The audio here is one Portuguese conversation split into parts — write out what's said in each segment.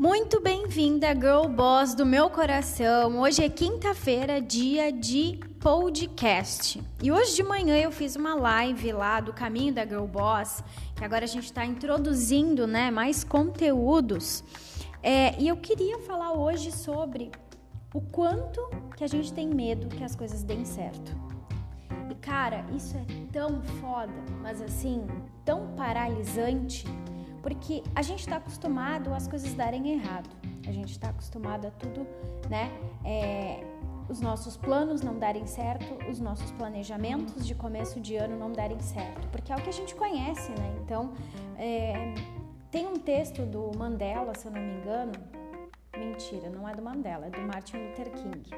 Muito bem-vinda, Girl Boss do meu coração. Hoje é quinta-feira, dia de podcast. E hoje de manhã eu fiz uma live lá do caminho da Girl Boss, que agora a gente está introduzindo né, mais conteúdos. É, e eu queria falar hoje sobre o quanto que a gente tem medo que as coisas deem certo. E cara, isso é tão foda, mas assim, tão paralisante porque a gente está acostumado às coisas darem errado. A gente está acostumado a tudo, né? É, os nossos planos não darem certo, os nossos planejamentos de começo de ano não darem certo, porque é o que a gente conhece, né? Então, é, tem um texto do Mandela, se eu não me engano, mentira, não é do Mandela, é do Martin Luther King,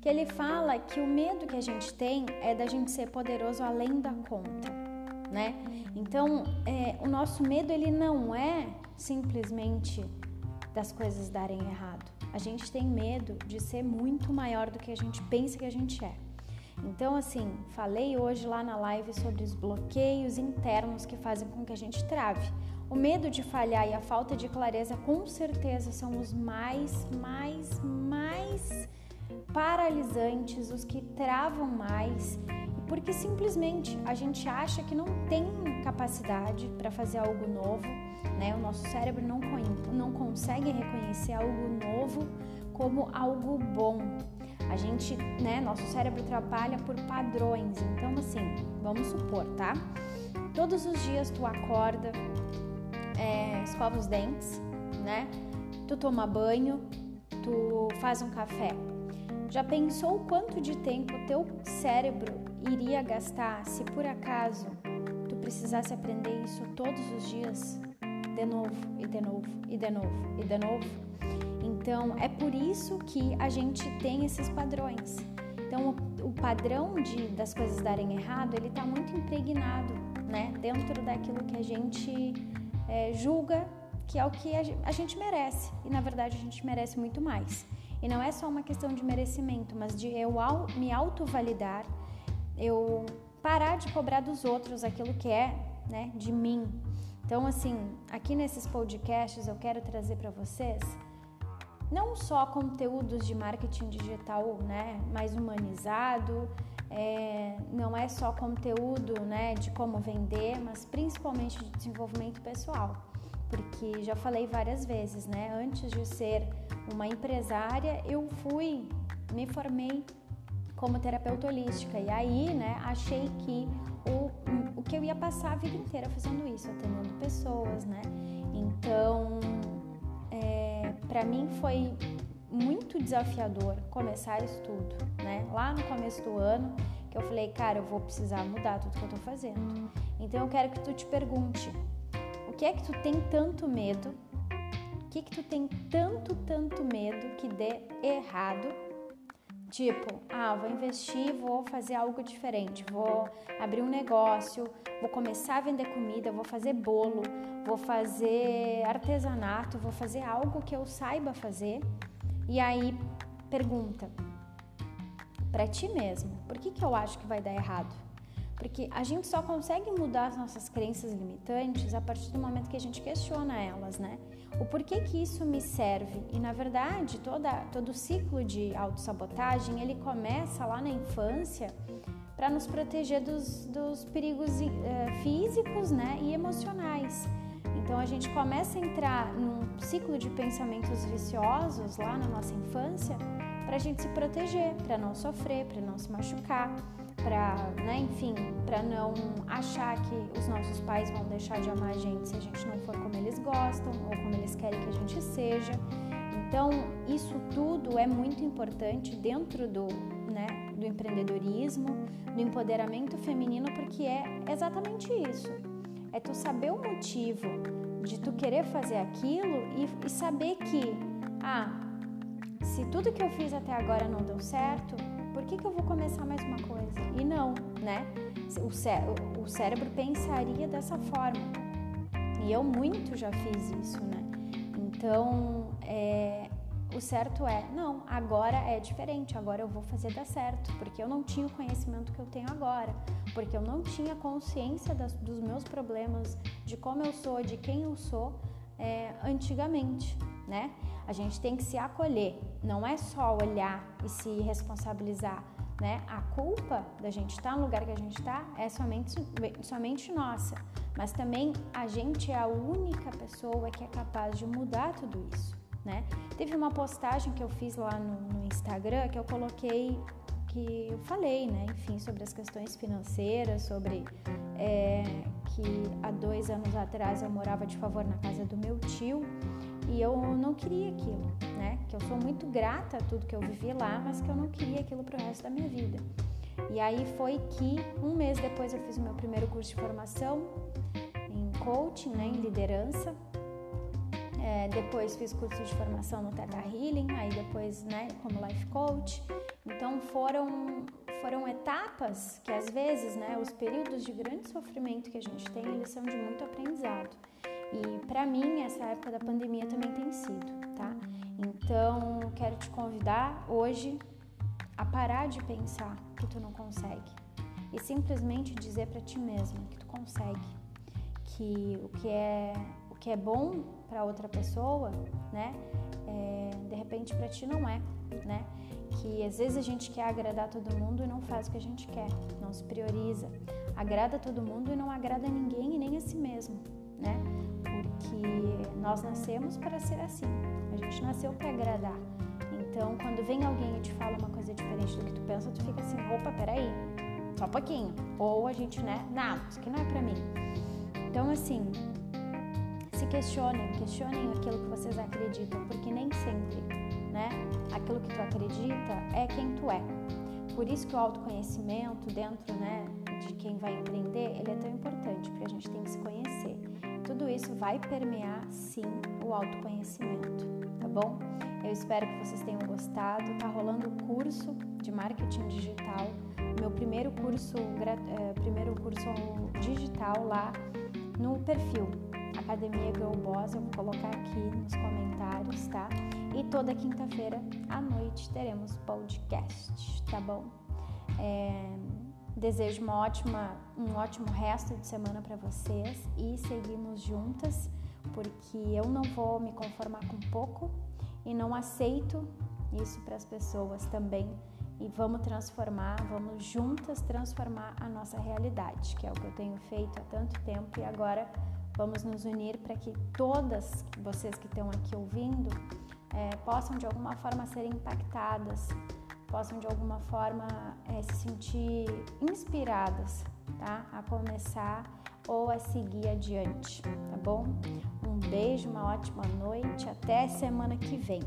que ele fala que o medo que a gente tem é da gente ser poderoso além da conta né? Então, é, o nosso medo ele não é simplesmente das coisas darem errado. A gente tem medo de ser muito maior do que a gente pensa que a gente é. Então, assim, falei hoje lá na live sobre os bloqueios internos que fazem com que a gente trave. O medo de falhar e a falta de clareza, com certeza, são os mais, mais, mais paralisantes, os que travam mais porque simplesmente a gente acha que não tem capacidade para fazer algo novo, né? O nosso cérebro não, não consegue reconhecer algo novo como algo bom. A gente, né, nosso cérebro trabalha por padrões. Então, assim, vamos supor, tá? Todos os dias tu acorda, é, escova os dentes, né? Tu toma banho, tu faz um café. Já pensou quanto de tempo teu cérebro iria gastar se por acaso tu precisasse aprender isso todos os dias, de novo e de novo e de novo e de novo. Então é por isso que a gente tem esses padrões. Então o, padrão de, das coisas darem errado ele está muito impregnado, né, dentro daquilo que a gente é, julga que é o que a gente merece e na verdade a gente merece muito mais. E não é só uma questão de merecimento, mas de eu me autovalidar eu parar de cobrar dos outros aquilo que é, né, de mim. Então, assim, aqui nesses podcasts eu quero trazer para vocês não só conteúdos de marketing digital, né, mais humanizado, é, não é só conteúdo, né, de como vender, mas principalmente de desenvolvimento pessoal, porque já falei várias vezes, né, antes de ser uma empresária, eu fui, me formei como terapeuta holística. E aí, né, achei que o, o que eu ia passar a vida inteira fazendo isso, atendendo pessoas, né? Então, é, para mim foi muito desafiador começar isso tudo, né? Lá no começo do ano, que eu falei, cara, eu vou precisar mudar tudo que eu tô fazendo. Então, eu quero que tu te pergunte, que é que tu tem tanto medo? O que que tu tem tanto, tanto medo que dê errado Tipo, ah, vou investir, vou fazer algo diferente, vou abrir um negócio, vou começar a vender comida, vou fazer bolo, vou fazer artesanato, vou fazer algo que eu saiba fazer. E aí pergunta para ti mesmo, por que, que eu acho que vai dar errado? Porque a gente só consegue mudar as nossas crenças limitantes a partir do momento que a gente questiona elas, né? O porquê que isso me serve? E na verdade, toda, todo o ciclo de autossabotagem ele começa lá na infância para nos proteger dos, dos perigos uh, físicos né, e emocionais. Então a gente começa a entrar num ciclo de pensamentos viciosos lá na nossa infância para a gente se proteger, para não sofrer, para não se machucar para, né, enfim, para não achar que os nossos pais vão deixar de amar a gente se a gente não for como eles gostam ou como eles querem que a gente seja. Então, isso tudo é muito importante dentro do, né, do empreendedorismo, do empoderamento feminino, porque é exatamente isso. É tu saber o motivo de tu querer fazer aquilo e, e saber que, ah, se tudo que eu fiz até agora não deu certo, por que, que eu vou começar mais uma coisa? E não, né? O, cé o cérebro pensaria dessa forma. E eu muito já fiz isso, né? Então, é, o certo é, não, agora é diferente, agora eu vou fazer dar certo, porque eu não tinha o conhecimento que eu tenho agora, porque eu não tinha consciência das, dos meus problemas, de como eu sou, de quem eu sou, é, antigamente, né? A gente tem que se acolher, não é só olhar e se responsabilizar, né? A culpa da gente estar no lugar que a gente está é somente, somente nossa, mas também a gente é a única pessoa que é capaz de mudar tudo isso, né? Teve uma postagem que eu fiz lá no, no Instagram que eu coloquei que eu falei, né? Enfim, sobre as questões financeiras, sobre é, que há dois anos atrás eu morava de favor na casa do meu tio e eu não queria aquilo, né? Que eu sou muito grata a tudo que eu vivi lá, mas que eu não queria aquilo pro resto da minha vida. E aí foi que um mês depois eu fiz o meu primeiro curso de formação em coaching, né, em liderança. É, depois fiz curso de formação no Theta Healing, aí depois, né, como life coach. Então foram foram etapas que às vezes, né, os períodos de grande sofrimento que a gente tem, eles são de muito aprendizado. E para mim essa época da pandemia também tem sido, tá? Então quero te convidar hoje a parar de pensar que tu não consegue e simplesmente dizer para ti mesmo que tu consegue, que o que é o que é bom para outra pessoa, né? É, de repente para ti não é, né? Que às vezes a gente quer agradar todo mundo e não faz o que a gente quer, não se prioriza. Agrada todo mundo e não agrada ninguém e nem a si mesmo, né? Porque nós nascemos para ser assim. A gente nasceu para agradar. Então, quando vem alguém e te fala uma coisa diferente do que tu pensa, tu fica assim, opa, peraí, só um pouquinho. Ou a gente, né, não, isso aqui não é pra mim. Então, assim, se questionem, questionem aquilo que vocês acreditam, porque nem sempre, né, aquilo que tu acredita é quem tu é. Por isso que o autoconhecimento dentro, né, de quem vai empreender, ele é tão importante, porque a gente tem que se conhecer. Tudo isso vai permear, sim, o autoconhecimento, tá bom? Eu espero que vocês tenham gostado. Tá rolando o curso de marketing digital, meu primeiro curso, é, primeiro curso digital lá no perfil Academia Girl Boss, eu vou colocar aqui nos comentários, tá? E toda quinta-feira à noite teremos podcast, tá bom? É, desejo uma ótima, um ótimo resto de semana para vocês e seguimos juntas, porque eu não vou me conformar com pouco e não aceito isso para as pessoas também. E vamos transformar, vamos juntas transformar a nossa realidade, que é o que eu tenho feito há tanto tempo e agora Vamos nos unir para que todas vocês que estão aqui ouvindo é, possam de alguma forma ser impactadas, possam de alguma forma é, se sentir inspiradas tá? a começar ou a seguir adiante, tá bom? Um beijo, uma ótima noite, até semana que vem.